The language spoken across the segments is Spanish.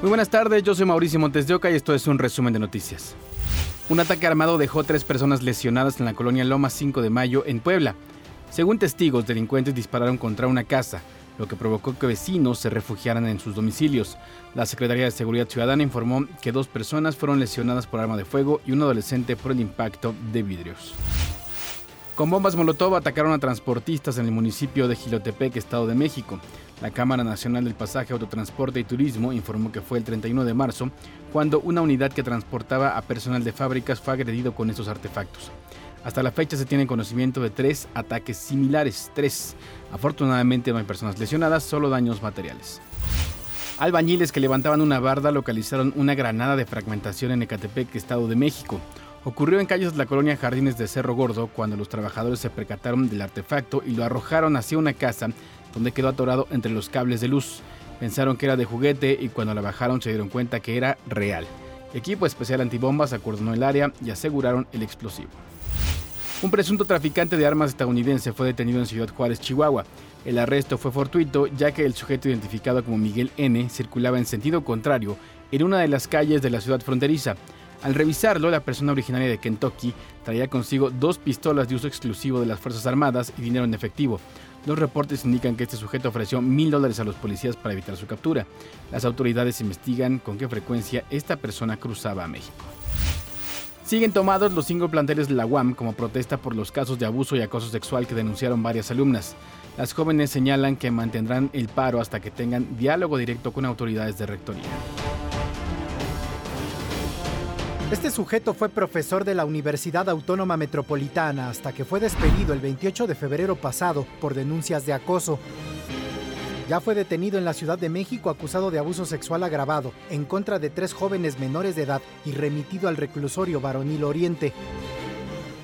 Muy buenas tardes, yo soy Mauricio Montes de Oca y esto es un resumen de noticias. Un ataque armado dejó tres personas lesionadas en la colonia Loma 5 de Mayo, en Puebla. Según testigos, delincuentes dispararon contra una casa, lo que provocó que vecinos se refugiaran en sus domicilios. La Secretaría de Seguridad Ciudadana informó que dos personas fueron lesionadas por arma de fuego y un adolescente por el impacto de vidrios. Con bombas Molotov atacaron a transportistas en el municipio de Gilotepec, Estado de México. La Cámara Nacional del Pasaje, Autotransporte y Turismo informó que fue el 31 de marzo cuando una unidad que transportaba a personal de fábricas fue agredido con estos artefactos. Hasta la fecha se tiene conocimiento de tres ataques similares, tres. Afortunadamente no hay personas lesionadas, solo daños materiales. Albañiles que levantaban una barda localizaron una granada de fragmentación en Ecatepec, Estado de México. Ocurrió en calles de la colonia Jardines de Cerro Gordo cuando los trabajadores se percataron del artefacto y lo arrojaron hacia una casa donde quedó atorado entre los cables de luz. Pensaron que era de juguete y cuando la bajaron se dieron cuenta que era real. equipo especial antibombas acordonó el área y aseguraron el explosivo. Un presunto traficante de armas estadounidense fue detenido en Ciudad Juárez, Chihuahua. El arresto fue fortuito ya que el sujeto identificado como Miguel N circulaba en sentido contrario en una de las calles de la ciudad fronteriza. Al revisarlo, la persona originaria de Kentucky traía consigo dos pistolas de uso exclusivo de las Fuerzas Armadas y dinero en efectivo. Los reportes indican que este sujeto ofreció mil dólares a los policías para evitar su captura. Las autoridades investigan con qué frecuencia esta persona cruzaba a México. Siguen tomados los cinco planteles de la UAM como protesta por los casos de abuso y acoso sexual que denunciaron varias alumnas. Las jóvenes señalan que mantendrán el paro hasta que tengan diálogo directo con autoridades de rectoría. Este sujeto fue profesor de la Universidad Autónoma Metropolitana hasta que fue despedido el 28 de febrero pasado por denuncias de acoso. Ya fue detenido en la Ciudad de México acusado de abuso sexual agravado en contra de tres jóvenes menores de edad y remitido al reclusorio varonil Oriente.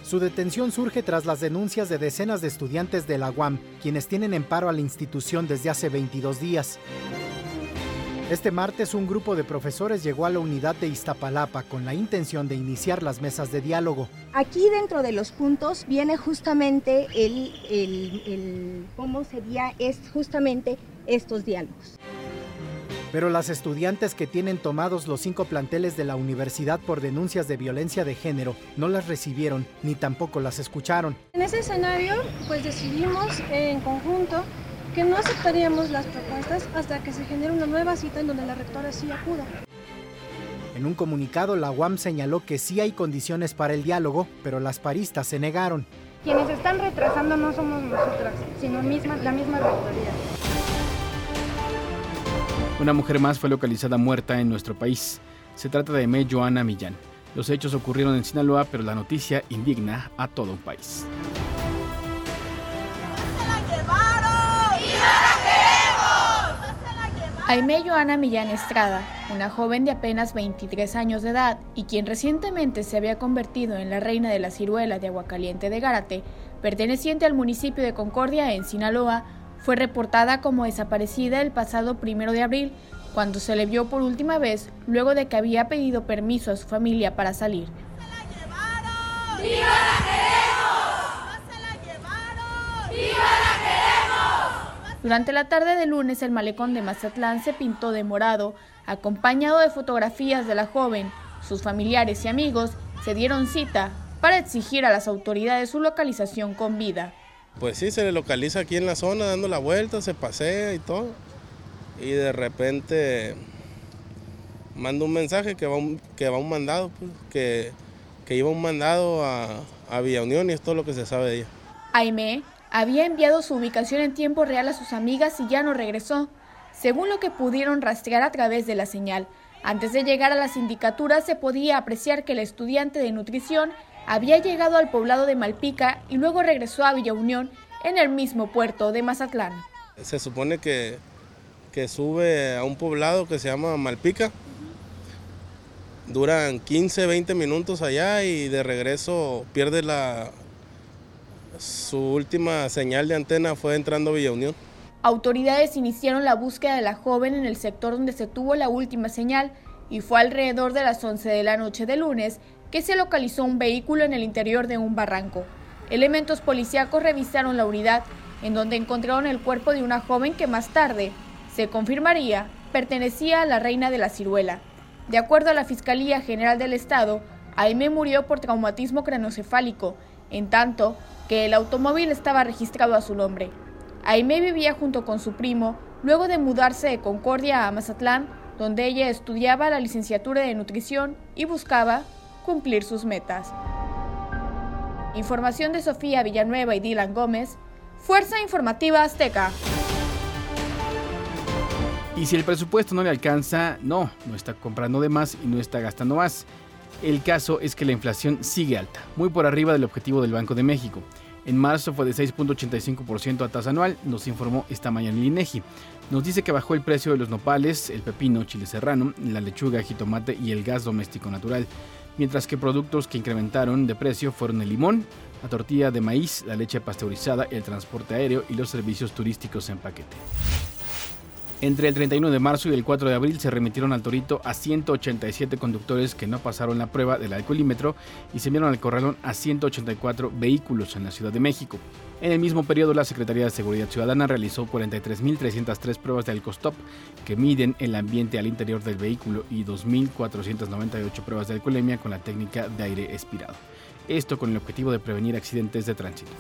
Su detención surge tras las denuncias de decenas de estudiantes de la UAM, quienes tienen en paro a la institución desde hace 22 días. Este martes un grupo de profesores llegó a la unidad de Iztapalapa con la intención de iniciar las mesas de diálogo. Aquí dentro de los puntos viene justamente el, el, cómo sería es justamente estos diálogos. Pero las estudiantes que tienen tomados los cinco planteles de la universidad por denuncias de violencia de género no las recibieron ni tampoco las escucharon. En ese escenario, pues decidimos en conjunto que no aceptaríamos las propuestas hasta que se genere una nueva cita en donde la rectora sí acuda. En un comunicado, la UAM señaló que sí hay condiciones para el diálogo, pero las paristas se negaron. Quienes están retrasando no somos nosotras, sino misma, la misma rectoría. Una mujer más fue localizada muerta en nuestro país. Se trata de May Joana Millán. Los hechos ocurrieron en Sinaloa, pero la noticia indigna a todo un país. Aime Joana Millán Estrada, una joven de apenas 23 años de edad y quien recientemente se había convertido en la reina de la ciruela de Aguacaliente de Gárate, perteneciente al municipio de Concordia en Sinaloa, fue reportada como desaparecida el pasado primero de abril, cuando se le vio por última vez luego de que había pedido permiso a su familia para salir. Durante la tarde de lunes el malecón de Mazatlán se pintó de morado, acompañado de fotografías de la joven. Sus familiares y amigos se dieron cita para exigir a las autoridades su localización con vida. Pues sí, se le localiza aquí en la zona, dando la vuelta, se pasea y todo. Y de repente manda un mensaje que va un, que va un mandado, pues, que, que iba un mandado a, a Villa Unión y es todo lo que se sabe de ella. Aime había enviado su ubicación en tiempo real a sus amigas y ya no regresó, según lo que pudieron rastrear a través de la señal. Antes de llegar a la sindicatura se podía apreciar que el estudiante de nutrición había llegado al poblado de Malpica y luego regresó a Villa Unión en el mismo puerto de Mazatlán. Se supone que, que sube a un poblado que se llama Malpica. Duran 15, 20 minutos allá y de regreso pierde la, su última señal de antena fue entrando a Villa Unión. Autoridades iniciaron la búsqueda de la joven en el sector donde se tuvo la última señal y fue alrededor de las 11 de la noche de lunes que se localizó un vehículo en el interior de un barranco. Elementos policíacos revisaron la unidad, en donde encontraron el cuerpo de una joven que más tarde se confirmaría, pertenecía a la reina de la ciruela. De acuerdo a la Fiscalía General del Estado, Aime murió por traumatismo craneocefálico, en tanto que el automóvil estaba registrado a su nombre. Aime vivía junto con su primo luego de mudarse de Concordia a Mazatlán, donde ella estudiaba la licenciatura de nutrición y buscaba cumplir sus metas. Información de Sofía Villanueva y Dylan Gómez, Fuerza Informativa Azteca. Y si el presupuesto no le alcanza, no, no está comprando de más y no está gastando más. El caso es que la inflación sigue alta, muy por arriba del objetivo del Banco de México. En marzo fue de 6.85% a tasa anual, nos informó esta mañana el INEGI. Nos dice que bajó el precio de los nopales, el pepino, chile serrano, la lechuga, jitomate y el gas doméstico natural, mientras que productos que incrementaron de precio fueron el limón, la tortilla de maíz, la leche pasteurizada, el transporte aéreo y los servicios turísticos en paquete. Entre el 31 de marzo y el 4 de abril se remitieron al Torito a 187 conductores que no pasaron la prueba del alcoholímetro y se enviaron al corralón a 184 vehículos en la Ciudad de México. En el mismo periodo, la Secretaría de Seguridad Ciudadana realizó 43.303 pruebas de alcostop que miden el ambiente al interior del vehículo y 2.498 pruebas de alcoholemia con la técnica de aire expirado. Esto con el objetivo de prevenir accidentes de tránsito.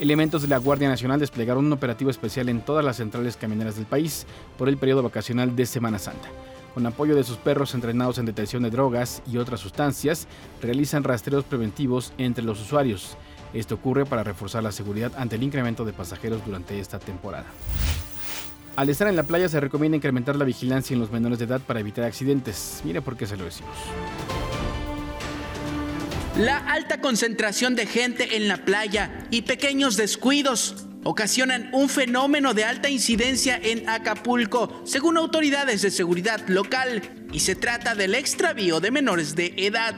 Elementos de la Guardia Nacional desplegaron un operativo especial en todas las centrales camineras del país por el periodo vacacional de Semana Santa. Con apoyo de sus perros entrenados en detención de drogas y otras sustancias, realizan rastreos preventivos entre los usuarios. Esto ocurre para reforzar la seguridad ante el incremento de pasajeros durante esta temporada. Al estar en la playa se recomienda incrementar la vigilancia en los menores de edad para evitar accidentes. Mire por qué se lo decimos. La alta concentración de gente en la playa y pequeños descuidos ocasionan un fenómeno de alta incidencia en Acapulco, según autoridades de seguridad local, y se trata del extravío de menores de edad.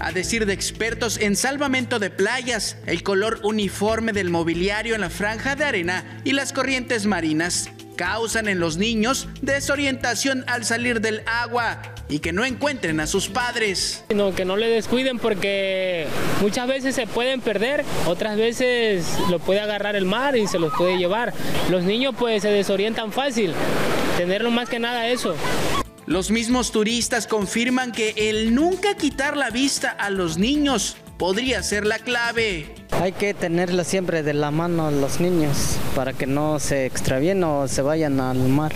A decir de expertos en salvamento de playas, el color uniforme del mobiliario en la franja de arena y las corrientes marinas causan en los niños desorientación al salir del agua y que no encuentren a sus padres. No, que no le descuiden porque muchas veces se pueden perder, otras veces lo puede agarrar el mar y se los puede llevar. Los niños pues se desorientan fácil, tenerlo más que nada eso. Los mismos turistas confirman que el nunca quitar la vista a los niños podría ser la clave. Hay que tenerla siempre de la mano los niños para que no se extravíen o se vayan al mar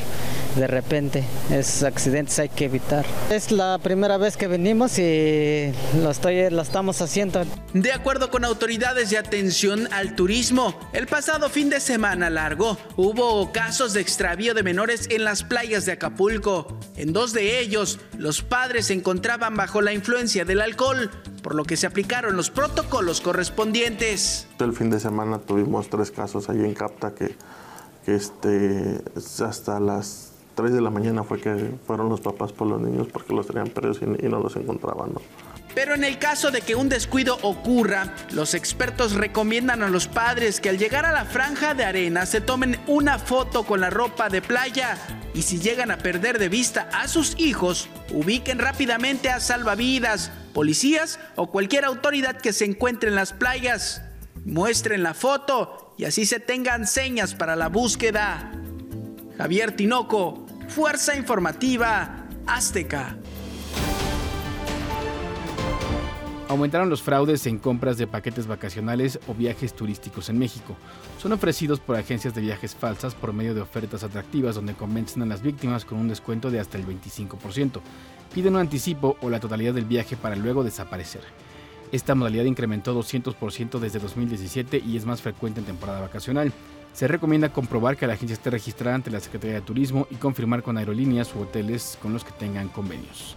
de repente. Esos accidentes hay que evitar. Es la primera vez que venimos y lo, estoy, lo estamos haciendo. De acuerdo con autoridades de atención al turismo, el pasado fin de semana largo hubo casos de extravío de menores en las playas de Acapulco. En dos de ellos, los padres se encontraban bajo la influencia del alcohol, por lo que se aplicaron los protocolos correspondientes. El fin de semana tuvimos tres casos allí en Capta que, este, hasta las 3 de la mañana fue que fueron los papás por los niños porque los tenían perdidos y, no los encontraban. Pero en el caso de que un descuido ocurra, los expertos recomiendan a los padres que al llegar a la franja de arena se tomen una foto con la ropa de playa y si llegan a perder de vista a sus hijos, ubiquen rápidamente a salvavidas, policías o cualquier autoridad que se encuentre en las playas. Muestren la foto y así se tengan señas para la búsqueda. Javier Tinoco, Fuerza Informativa Azteca. Aumentaron los fraudes en compras de paquetes vacacionales o viajes turísticos en México. Son ofrecidos por agencias de viajes falsas por medio de ofertas atractivas donde convencen a las víctimas con un descuento de hasta el 25%. Piden un anticipo o la totalidad del viaje para luego desaparecer. Esta modalidad incrementó 200% desde 2017 y es más frecuente en temporada vacacional. Se recomienda comprobar que la agencia esté registrada ante la Secretaría de Turismo y confirmar con aerolíneas u hoteles con los que tengan convenios.